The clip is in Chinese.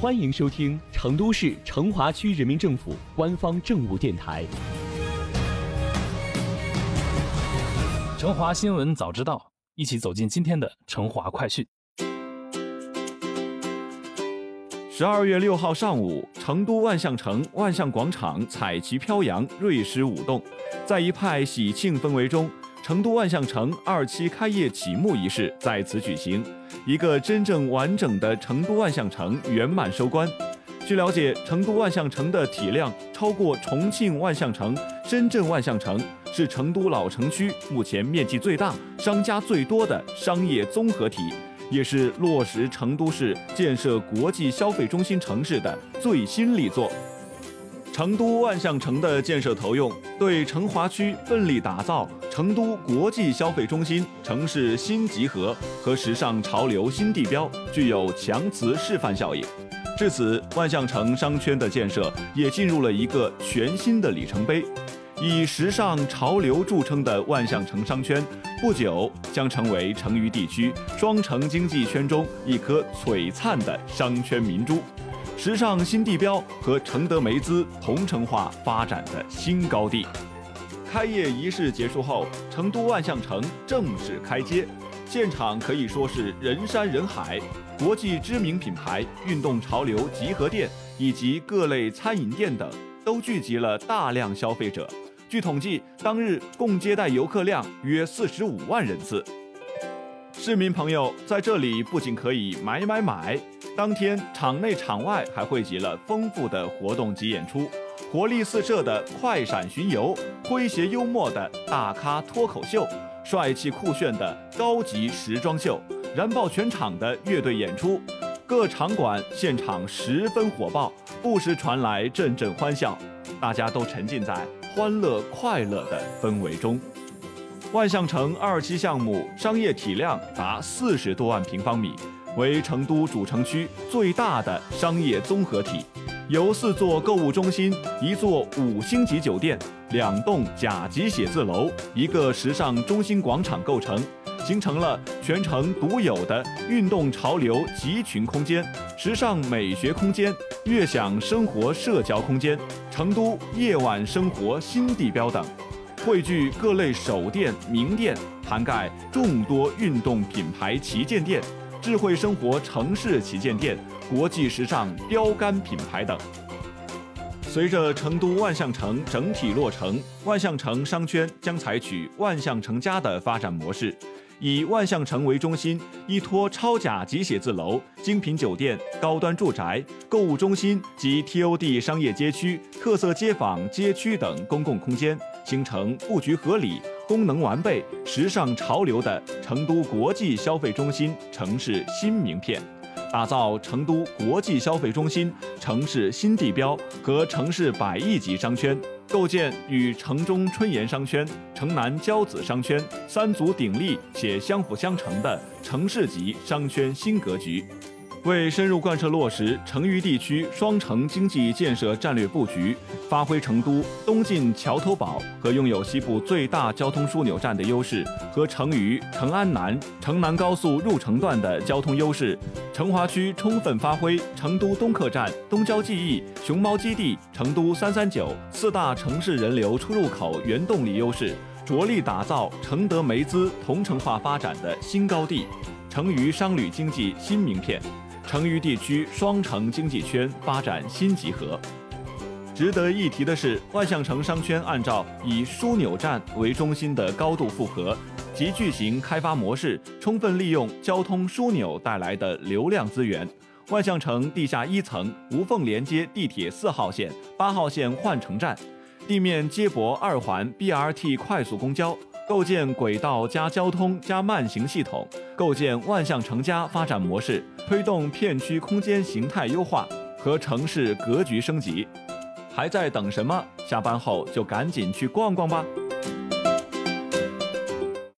欢迎收听成都市成华区人民政府官方政务电台《成华新闻早知道》，一起走进今天的成华快讯。十二月六号上午，成都万象城万象广场彩旗飘扬，瑞狮舞动，在一派喜庆氛围中。成都万象城二期开业启幕仪式在此举行，一个真正完整的成都万象城圆满收官。据了解，成都万象城的体量超过重庆万象城、深圳万象城，是成都老城区目前面积最大、商家最多的商业综合体，也是落实成都市建设国际消费中心城市的最新力作。成都万象城的建设投用，对成华区奋力打造成都国际消费中心城市新集合和时尚潮流新地标，具有强磁示范效应。至此，万象城商圈的建设也进入了一个全新的里程碑。以时尚潮流著称的万象城商圈，不久将成为成渝地区双城经济圈中一颗璀璨的商圈明珠。时尚新地标和承德梅资同城化发展的新高地。开业仪式结束后，成都万象城正式开街，现场可以说是人山人海，国际知名品牌、运动潮流集合店以及各类餐饮店等都聚集了大量消费者。据统计，当日共接待游客量约四十五万人次。市民朋友在这里不仅可以买买买。当天，场内场外还汇集了丰富的活动及演出，活力四射的快闪巡游，诙谐幽默的大咖脱口秀，帅气酷炫的高级时装秀，燃爆全场的乐队演出，各场馆现场十分火爆，不时传来阵阵欢笑，大家都沉浸在欢乐快乐的氛围中。万象城二期项目商业体量达四十多万平方米。为成都主城区最大的商业综合体，由四座购物中心、一座五星级酒店、两栋甲级写字楼、一个时尚中心广场构成，形成了全城独有的运动潮流集群空间、时尚美学空间、悦享生活社交空间、成都夜晚生活新地标等，汇聚各类首店、名店，涵盖众多运动品牌旗舰店。智慧生活城市旗舰店、国际时尚标杆品牌等。随着成都万象城整体落成，万象城商圈将采取万象城家的发展模式，以万象城为中心，依托超甲级写字楼、精品酒店、高端住宅、购物中心及 TOD 商业街区、特色街坊街区等公共空间，形成布局合理。功能完备、时尚潮流的成都国际消费中心城市新名片，打造成都国际消费中心城市新地标和城市百亿级商圈，构建与城中春园商圈、城南骄子商圈三足鼎立且相辅相成的城市级商圈新格局。为深入贯彻落实成渝地区双城经济建设战略布局，发挥成都东进桥头堡和拥有西部最大交通枢纽站的优势，和成渝、成安南、成南高速入城段的交通优势，成华区充分发挥成都东客站、东郊记忆、熊猫基地、成都三三九四大城市人流出入口原动力优势，着力打造承德梅资同城化发展的新高地，成渝商旅经济新名片。成渝地区双城经济圈发展新集合。值得一提的是，万象城商圈按照以枢纽站为中心的高度复合及巨型开发模式，充分利用交通枢纽带来的流量资源。万象城地下一层无缝连接地铁四号线、八号线换乘站，地面接驳二环 BRT 快速公交。构建轨道加交通加慢行系统，构建万象城家发展模式，推动片区空间形态优化和城市格局升级。还在等什么？下班后就赶紧去逛逛吧。